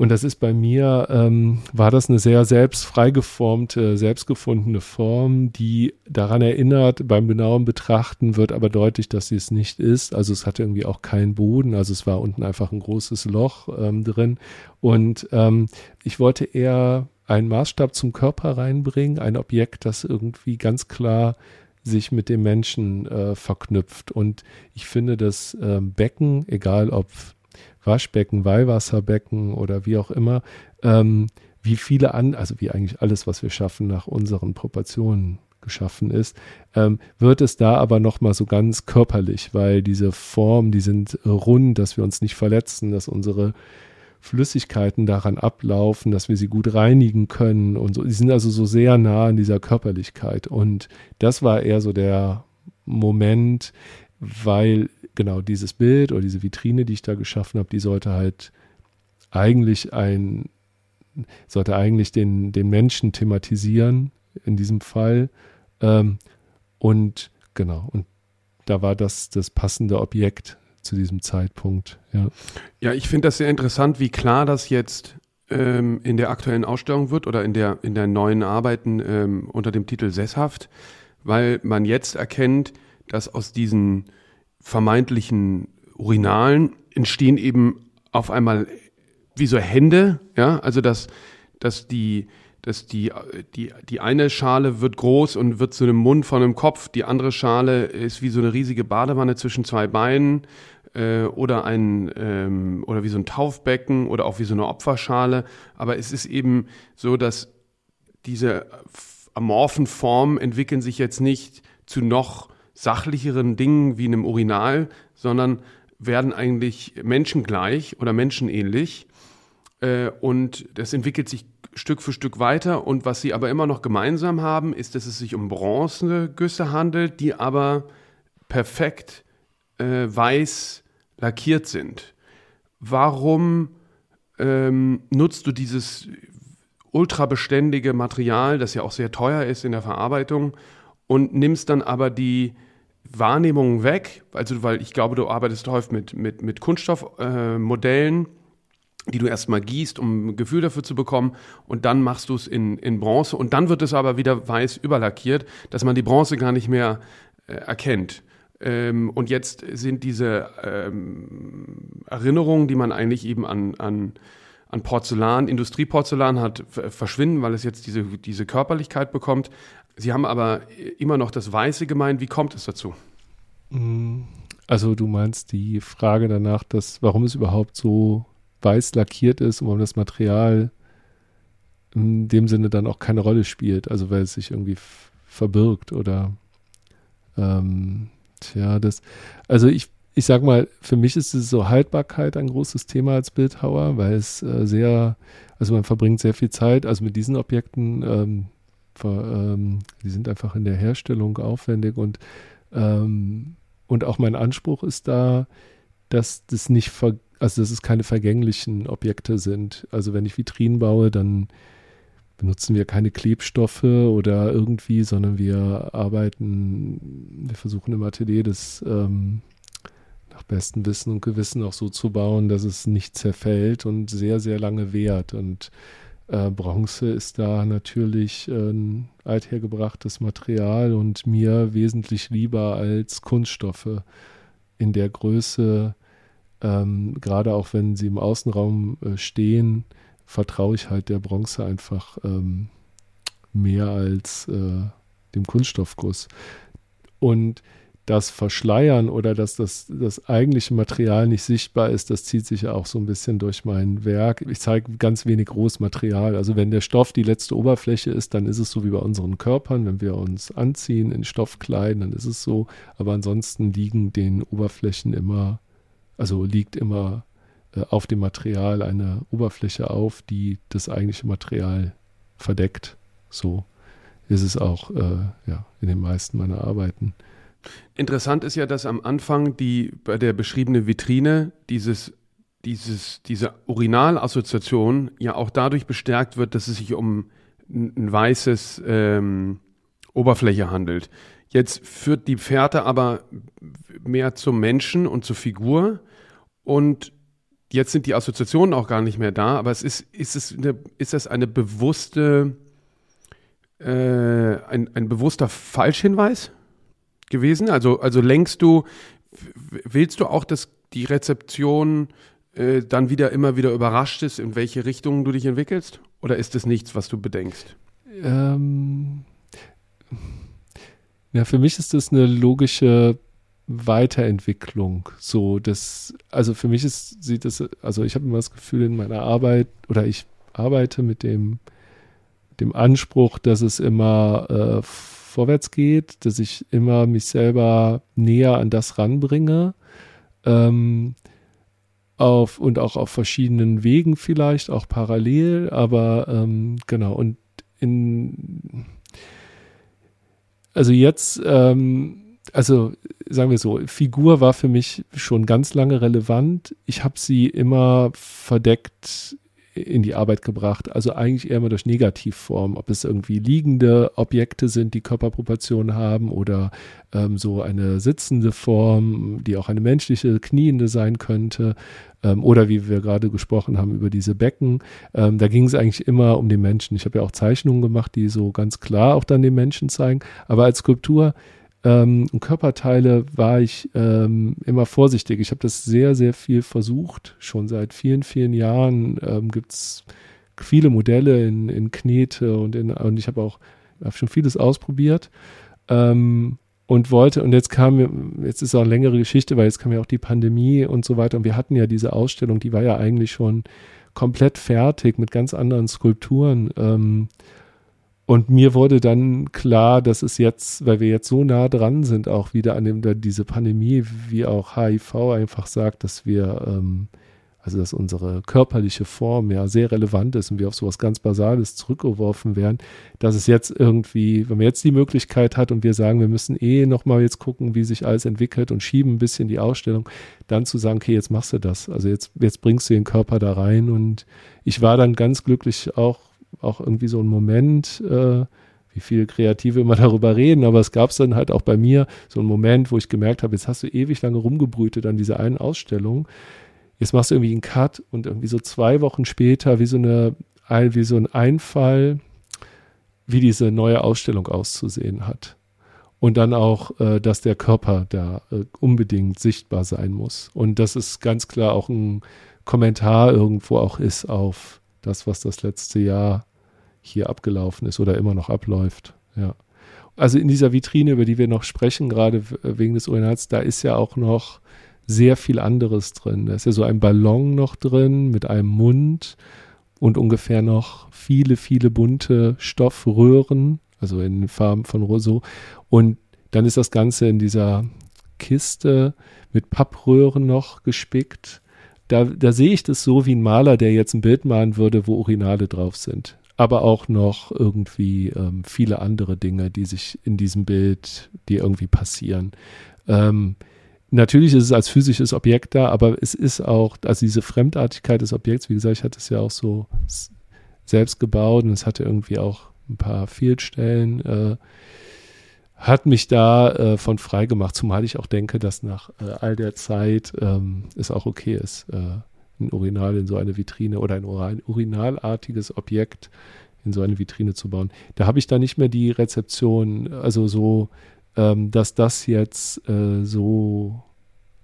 Und das ist bei mir, ähm, war das eine sehr selbst freigeformte, selbstgefundene Form, die daran erinnert, beim genauen Betrachten wird aber deutlich, dass sie es nicht ist. Also es hatte irgendwie auch keinen Boden, also es war unten einfach ein großes Loch ähm, drin. Und ähm, ich wollte eher einen Maßstab zum Körper reinbringen, ein Objekt, das irgendwie ganz klar sich mit dem Menschen äh, verknüpft. Und ich finde, das ähm, Becken, egal ob Waschbecken, Weihwasserbecken oder wie auch immer, ähm, wie viele an, also wie eigentlich alles, was wir schaffen, nach unseren Proportionen geschaffen ist, ähm, wird es da aber nochmal so ganz körperlich, weil diese Formen, die sind rund, dass wir uns nicht verletzen, dass unsere Flüssigkeiten daran ablaufen, dass wir sie gut reinigen können und so. Die sind also so sehr nah an dieser Körperlichkeit. Und das war eher so der Moment, weil genau dieses Bild oder diese Vitrine, die ich da geschaffen habe, die sollte halt eigentlich ein, sollte eigentlich den, den Menschen thematisieren, in diesem Fall. Ähm, und genau, und da war das das passende Objekt zu diesem Zeitpunkt. Ja, ja ich finde das sehr interessant, wie klar das jetzt ähm, in der aktuellen Ausstellung wird oder in der, in der neuen Arbeiten ähm, unter dem Titel Sesshaft, weil man jetzt erkennt, dass aus diesen vermeintlichen Urinalen entstehen eben auf einmal wie so Hände, ja, also dass, dass die, dass die, die, die eine Schale wird groß und wird zu einem Mund von einem Kopf, die andere Schale ist wie so eine riesige Badewanne zwischen zwei Beinen äh, oder ein ähm, oder wie so ein Taufbecken oder auch wie so eine Opferschale. Aber es ist eben so, dass diese amorphen Formen entwickeln sich jetzt nicht zu noch sachlicheren Dingen wie einem Urinal, sondern werden eigentlich menschengleich oder menschenähnlich. Äh, und das entwickelt sich Stück für Stück weiter. Und was sie aber immer noch gemeinsam haben, ist, dass es sich um Bronzegüsse handelt, die aber perfekt äh, weiß lackiert sind. warum ähm, nutzt du dieses ultrabeständige Material, das ja auch sehr teuer ist in der Verarbeitung, und nimmst dann aber die Wahrnehmung weg, also weil ich glaube, du arbeitest häufig mit, mit, mit Kunststoffmodellen, äh, die du erstmal gießt, um ein Gefühl dafür zu bekommen, und dann machst du es in, in Bronze und dann wird es aber wieder weiß überlackiert, dass man die Bronze gar nicht mehr äh, erkennt. Ähm, und jetzt sind diese ähm, Erinnerungen, die man eigentlich eben an, an, an Porzellan, Industrieporzellan hat, verschwinden, weil es jetzt diese, diese Körperlichkeit bekommt. Sie haben aber immer noch das Weiße gemeint. Wie kommt es dazu? Mm, also du meinst die Frage danach, dass, warum es überhaupt so weiß lackiert ist und warum das Material in dem Sinne dann auch keine Rolle spielt, also weil es sich irgendwie verbirgt oder ähm, tja, das, also ich, ich sag mal, für mich ist es so Haltbarkeit ein großes Thema als Bildhauer, weil es äh, sehr, also man verbringt sehr viel Zeit, also mit diesen Objekten, ähm, ähm, die sind einfach in der Herstellung aufwendig und, ähm, und auch mein Anspruch ist da, dass das nicht, ver also dass es keine vergänglichen Objekte sind. Also wenn ich Vitrinen baue, dann benutzen wir keine Klebstoffe oder irgendwie, sondern wir arbeiten, wir versuchen im Atelier das ähm, nach bestem Wissen und Gewissen auch so zu bauen, dass es nicht zerfällt und sehr, sehr lange währt. Und äh, Bronze ist da natürlich ein althergebrachtes Material und mir wesentlich lieber als Kunststoffe in der Größe, ähm, gerade auch wenn sie im Außenraum äh, stehen, vertraue ich halt der Bronze einfach ähm, mehr als äh, dem Kunststoffguss. Und das Verschleiern oder dass das, das eigentliche Material nicht sichtbar ist, das zieht sich ja auch so ein bisschen durch mein Werk. Ich zeige ganz wenig großes Material. Also wenn der Stoff die letzte Oberfläche ist, dann ist es so wie bei unseren Körpern. Wenn wir uns anziehen, in Stoff kleiden, dann ist es so. Aber ansonsten liegen den Oberflächen immer, also liegt immer äh, auf dem Material eine Oberfläche auf, die das eigentliche Material verdeckt. So ist es auch äh, ja, in den meisten meiner Arbeiten. Interessant ist ja, dass am Anfang die bei der beschriebenen Vitrine dieses, dieses, diese Urinal-Assoziation ja auch dadurch bestärkt wird, dass es sich um ein, weißes ähm, Oberfläche handelt. Jetzt führt die Fährte aber mehr zum Menschen und zur Figur und jetzt sind die Assoziationen auch gar nicht mehr da, aber es ist, ist, es eine, ist das eine bewusste, äh, ein, ein bewusster Falschhinweis? Gewesen? Also, also lenkst du, willst du auch, dass die Rezeption äh, dann wieder immer wieder überrascht ist, in welche Richtung du dich entwickelst? Oder ist es nichts, was du bedenkst? Ähm, ja, für mich ist das eine logische Weiterentwicklung. So, das, also für mich ist, sieht das, also ich habe immer das Gefühl in meiner Arbeit oder ich arbeite mit dem, dem Anspruch, dass es immer äh, vorwärts geht, dass ich immer mich selber näher an das ranbringe. Ähm, auf, und auch auf verschiedenen Wegen vielleicht, auch parallel, aber ähm, genau, und in also jetzt, ähm, also sagen wir so, Figur war für mich schon ganz lange relevant. Ich habe sie immer verdeckt in die Arbeit gebracht. Also eigentlich eher immer durch Negativform, ob es irgendwie liegende Objekte sind, die Körperproportionen haben oder ähm, so eine sitzende Form, die auch eine menschliche, kniende sein könnte. Ähm, oder wie wir gerade gesprochen haben über diese Becken. Ähm, da ging es eigentlich immer um den Menschen. Ich habe ja auch Zeichnungen gemacht, die so ganz klar auch dann den Menschen zeigen. Aber als Skulptur ähm, Körperteile war ich ähm, immer vorsichtig. Ich habe das sehr, sehr viel versucht. Schon seit vielen, vielen Jahren ähm, gibt es viele Modelle in, in Knete und, in, und ich habe auch hab schon vieles ausprobiert. Ähm, und wollte, und jetzt kam, jetzt ist auch eine längere Geschichte, weil jetzt kam ja auch die Pandemie und so weiter. Und wir hatten ja diese Ausstellung, die war ja eigentlich schon komplett fertig mit ganz anderen Skulpturen. Ähm, und mir wurde dann klar, dass es jetzt, weil wir jetzt so nah dran sind, auch wieder an dem, diese Pandemie, wie auch HIV einfach sagt, dass wir ähm, also dass unsere körperliche Form ja sehr relevant ist und wir auf sowas ganz Basales zurückgeworfen werden, dass es jetzt irgendwie, wenn man jetzt die Möglichkeit hat und wir sagen, wir müssen eh nochmal jetzt gucken, wie sich alles entwickelt und schieben ein bisschen die Ausstellung, dann zu sagen, okay, jetzt machst du das. Also jetzt, jetzt bringst du den Körper da rein und ich war dann ganz glücklich auch, auch irgendwie so ein Moment, äh, wie viele Kreative immer darüber reden, aber es gab es dann halt auch bei mir so einen Moment, wo ich gemerkt habe, jetzt hast du ewig lange rumgebrütet an dieser einen Ausstellung jetzt machst du irgendwie einen Cut und irgendwie so zwei Wochen später wie so eine, wie so ein Einfall, wie diese neue Ausstellung auszusehen hat. Und dann auch, äh, dass der Körper da äh, unbedingt sichtbar sein muss. Und das ist ganz klar auch ein Kommentar irgendwo auch ist auf das, was das letzte Jahr hier abgelaufen ist oder immer noch abläuft. Ja. Also in dieser Vitrine, über die wir noch sprechen, gerade wegen des Urinals, da ist ja auch noch sehr viel anderes drin. Da ist ja so ein Ballon noch drin mit einem Mund und ungefähr noch viele, viele bunte Stoffröhren, also in Farben von Rousseau. Und dann ist das Ganze in dieser Kiste mit Pappröhren noch gespickt. Da, da sehe ich das so wie ein Maler, der jetzt ein Bild malen würde, wo Urinale drauf sind. Aber auch noch irgendwie ähm, viele andere Dinge, die sich in diesem Bild, die irgendwie passieren. Ähm, natürlich ist es als physisches Objekt da, aber es ist auch, also diese Fremdartigkeit des Objekts, wie gesagt, ich hatte es ja auch so selbst gebaut und es hatte irgendwie auch ein paar Fehlstellen, äh, hat mich da äh, von frei gemacht, zumal ich auch denke, dass nach äh, all der Zeit ähm, es auch okay ist, äh, ein Urinal in so eine Vitrine oder ein urinalartiges Objekt in so eine Vitrine zu bauen. Da habe ich da nicht mehr die Rezeption, also so ähm, dass das jetzt äh, so.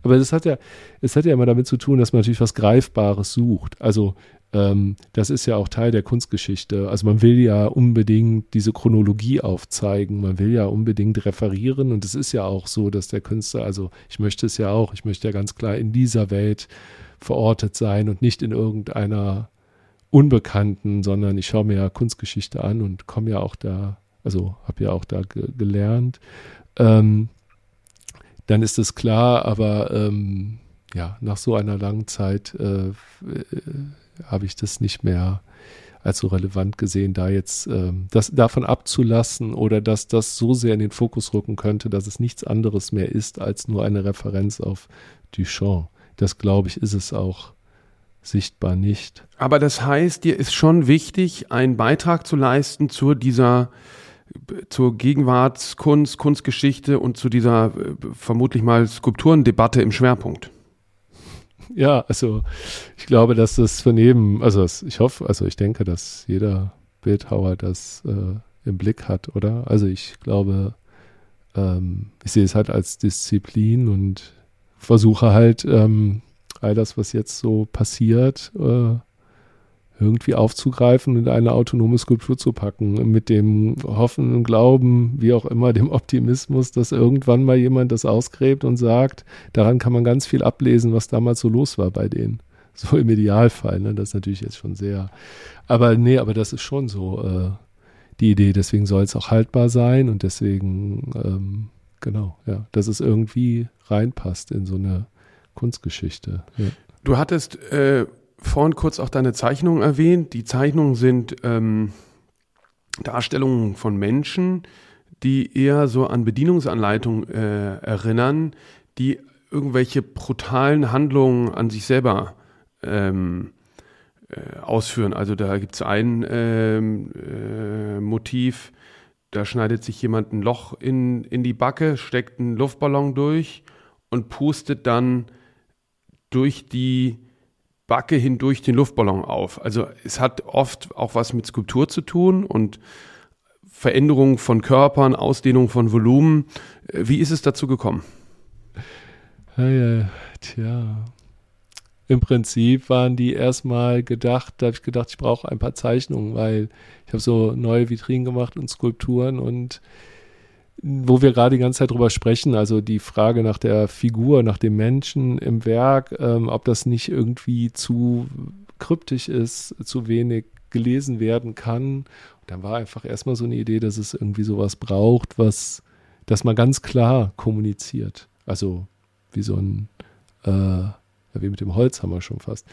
Aber das hat ja, es hat ja immer damit zu tun, dass man natürlich was Greifbares sucht. Also ähm, das ist ja auch Teil der Kunstgeschichte. Also man will ja unbedingt diese Chronologie aufzeigen, man will ja unbedingt referieren. Und es ist ja auch so, dass der Künstler, also ich möchte es ja auch, ich möchte ja ganz klar in dieser Welt verortet sein und nicht in irgendeiner Unbekannten, sondern ich schaue mir ja Kunstgeschichte an und komme ja auch da, also habe ja auch da ge gelernt. Ähm, dann ist es klar, aber ähm, ja, nach so einer langen Zeit äh, äh, habe ich das nicht mehr als so relevant gesehen, da jetzt ähm, das davon abzulassen oder dass das so sehr in den Fokus rücken könnte, dass es nichts anderes mehr ist als nur eine Referenz auf Duchamp. Das glaube ich, ist es auch sichtbar nicht. Aber das heißt, dir ist schon wichtig, einen Beitrag zu leisten zu dieser zur Gegenwartskunst, Kunstgeschichte und zu dieser äh, vermutlich mal Skulpturendebatte im Schwerpunkt. Ja, also ich glaube, dass das von jedem, also ich hoffe, also ich denke, dass jeder Bildhauer das äh, im Blick hat, oder? Also ich glaube, ähm, ich sehe es halt als Disziplin und versuche halt ähm, all das, was jetzt so passiert, äh, irgendwie aufzugreifen und eine autonome Skulptur zu packen, mit dem Hoffen und Glauben, wie auch immer, dem Optimismus, dass irgendwann mal jemand das ausgräbt und sagt, daran kann man ganz viel ablesen, was damals so los war bei denen. So im Idealfall, ne? das ist natürlich jetzt schon sehr, aber nee, aber das ist schon so äh, die Idee, deswegen soll es auch haltbar sein und deswegen, ähm, genau, ja, dass es irgendwie reinpasst in so eine Kunstgeschichte. Ja. Du hattest äh vorhin kurz auch deine Zeichnungen erwähnt. Die Zeichnungen sind ähm, Darstellungen von Menschen, die eher so an Bedienungsanleitungen äh, erinnern, die irgendwelche brutalen Handlungen an sich selber ähm, äh, ausführen. Also da gibt es ein ähm, äh, Motiv, da schneidet sich jemand ein Loch in, in die Backe, steckt einen Luftballon durch und pustet dann durch die Backe hindurch den Luftballon auf. Also es hat oft auch was mit Skulptur zu tun und Veränderung von Körpern, Ausdehnung von Volumen. Äh, wie ist es dazu gekommen? Ja, ja, tja. Im Prinzip waren die erstmal gedacht, da habe ich gedacht, ich brauche ein paar Zeichnungen, weil ich habe so neue Vitrinen gemacht und Skulpturen und wo wir gerade die ganze Zeit drüber sprechen, also die Frage nach der Figur, nach dem Menschen im Werk, ähm, ob das nicht irgendwie zu kryptisch ist, zu wenig gelesen werden kann. Und dann war einfach erstmal so eine Idee, dass es irgendwie sowas braucht, was, das man ganz klar kommuniziert. Also wie so ein, äh, wie mit dem Holzhammer schon fast.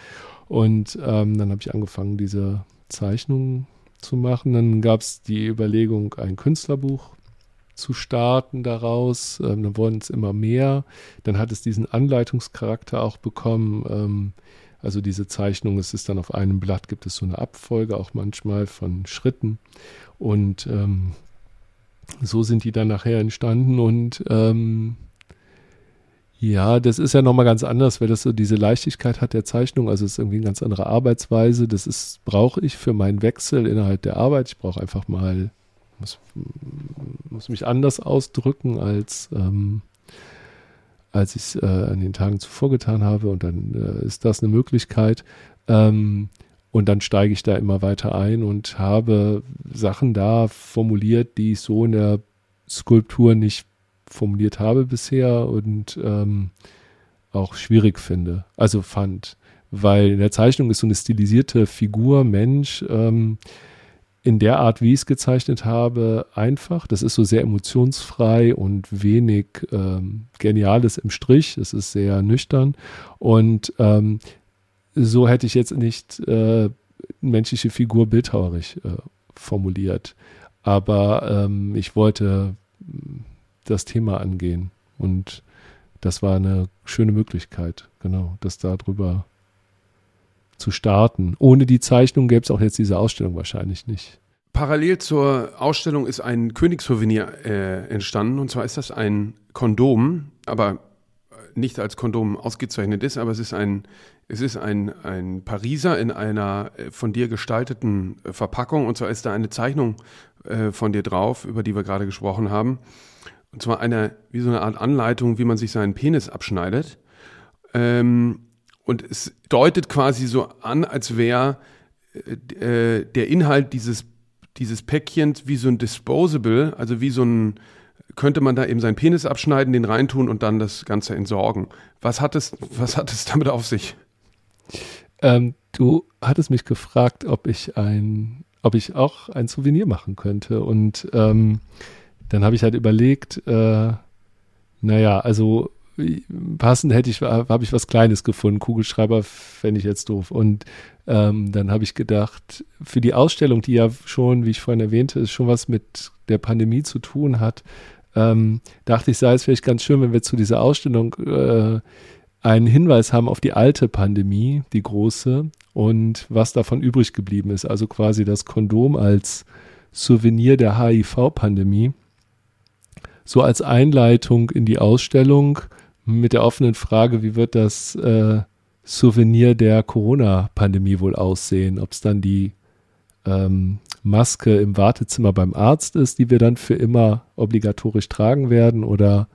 Und ähm, dann habe ich angefangen, diese Zeichnungen zu machen. Dann gab es die Überlegung, ein Künstlerbuch zu starten daraus. Ähm, dann wurden es immer mehr. Dann hat es diesen Anleitungscharakter auch bekommen. Ähm, also diese Zeichnung, es ist dann auf einem Blatt, gibt es so eine Abfolge auch manchmal von Schritten. Und ähm, so sind die dann nachher entstanden. Und ähm, ja, das ist ja nochmal ganz anders, weil das so diese Leichtigkeit hat der Zeichnung. Also es ist irgendwie eine ganz andere Arbeitsweise. Das ist, brauche ich für meinen Wechsel innerhalb der Arbeit. Ich brauche einfach mal muss, muss mich anders ausdrücken, als, ähm, als ich es äh, an den Tagen zuvor getan habe. Und dann äh, ist das eine Möglichkeit. Ähm, und dann steige ich da immer weiter ein und habe Sachen da formuliert, die ich so in der Skulptur nicht formuliert habe bisher und ähm, auch schwierig finde. Also fand. Weil in der Zeichnung ist so eine stilisierte Figur, Mensch, ähm, in der Art, wie ich es gezeichnet habe, einfach. Das ist so sehr emotionsfrei und wenig ähm, Geniales im Strich. Es ist sehr nüchtern. Und ähm, so hätte ich jetzt nicht äh, menschliche Figur bildhauerisch äh, formuliert. Aber ähm, ich wollte mm, das Thema angehen. Und das war eine schöne Möglichkeit, genau, das darüber zu starten. Ohne die Zeichnung gäbe es auch jetzt diese Ausstellung wahrscheinlich nicht. Parallel zur Ausstellung ist ein Königssouvenir äh, entstanden. Und zwar ist das ein Kondom, aber nicht als Kondom ausgezeichnet ist, aber es ist ein, es ist ein, ein Pariser in einer äh, von dir gestalteten äh, Verpackung. Und zwar ist da eine Zeichnung äh, von dir drauf, über die wir gerade gesprochen haben. Und zwar eine, wie so eine Art Anleitung, wie man sich seinen Penis abschneidet. Ähm, und es deutet quasi so an, als wäre äh, der Inhalt dieses, dieses Päckchens wie so ein Disposable, also wie so ein, könnte man da eben seinen Penis abschneiden, den reintun und dann das Ganze entsorgen. Was hat es, was hat es damit auf sich? Ähm, du hattest mich gefragt, ob ich ein, ob ich auch ein Souvenir machen könnte. Und ähm, dann habe ich halt überlegt, äh, naja, also passend hätte ich, habe ich was Kleines gefunden. Kugelschreiber fände ich jetzt doof. Und ähm, dann habe ich gedacht, für die Ausstellung, die ja schon, wie ich vorhin erwähnte, schon was mit der Pandemie zu tun hat, ähm, dachte ich, sei es vielleicht ganz schön, wenn wir zu dieser Ausstellung äh, einen Hinweis haben auf die alte Pandemie, die große, und was davon übrig geblieben ist. Also quasi das Kondom als Souvenir der HIV-Pandemie. So als Einleitung in die Ausstellung mit der offenen Frage, wie wird das äh, Souvenir der Corona-Pandemie wohl aussehen? Ob es dann die ähm, Maske im Wartezimmer beim Arzt ist, die wir dann für immer obligatorisch tragen werden oder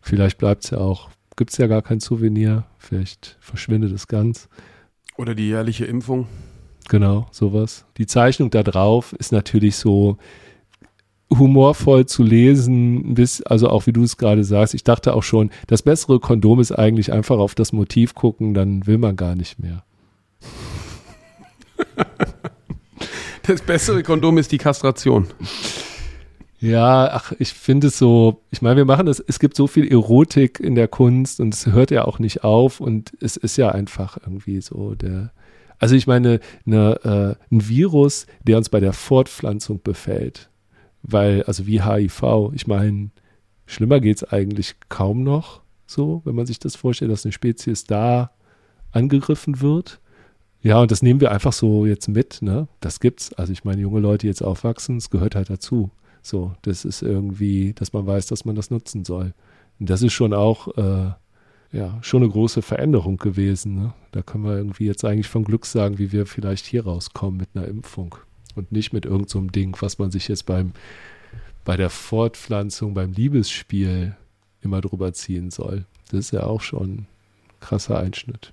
vielleicht bleibt es ja auch, gibt es ja gar kein Souvenir, vielleicht verschwindet es ganz. Oder die jährliche Impfung. Genau, sowas. Die Zeichnung da drauf ist natürlich so humorvoll zu lesen, bis, also auch wie du es gerade sagst, ich dachte auch schon, das bessere Kondom ist eigentlich einfach auf das Motiv gucken, dann will man gar nicht mehr. Das bessere Kondom ist die Kastration. Ja, ach, ich finde es so, ich meine, wir machen das, es gibt so viel Erotik in der Kunst und es hört ja auch nicht auf und es ist ja einfach irgendwie so der, also ich meine, eine, äh, ein Virus, der uns bei der Fortpflanzung befällt, weil, also wie HIV, ich meine, schlimmer geht es eigentlich kaum noch so, wenn man sich das vorstellt, dass eine Spezies da angegriffen wird. Ja, und das nehmen wir einfach so jetzt mit, ne? Das gibt's. Also ich meine, junge Leute jetzt aufwachsen, es gehört halt dazu. So, das ist irgendwie, dass man weiß, dass man das nutzen soll. Und das ist schon auch, äh, ja, schon eine große Veränderung gewesen. Ne? Da können wir irgendwie jetzt eigentlich von Glück sagen, wie wir vielleicht hier rauskommen mit einer Impfung und nicht mit irgendeinem so Ding, was man sich jetzt beim, bei der Fortpflanzung, beim Liebesspiel immer drüber ziehen soll. Das ist ja auch schon ein krasser Einschnitt.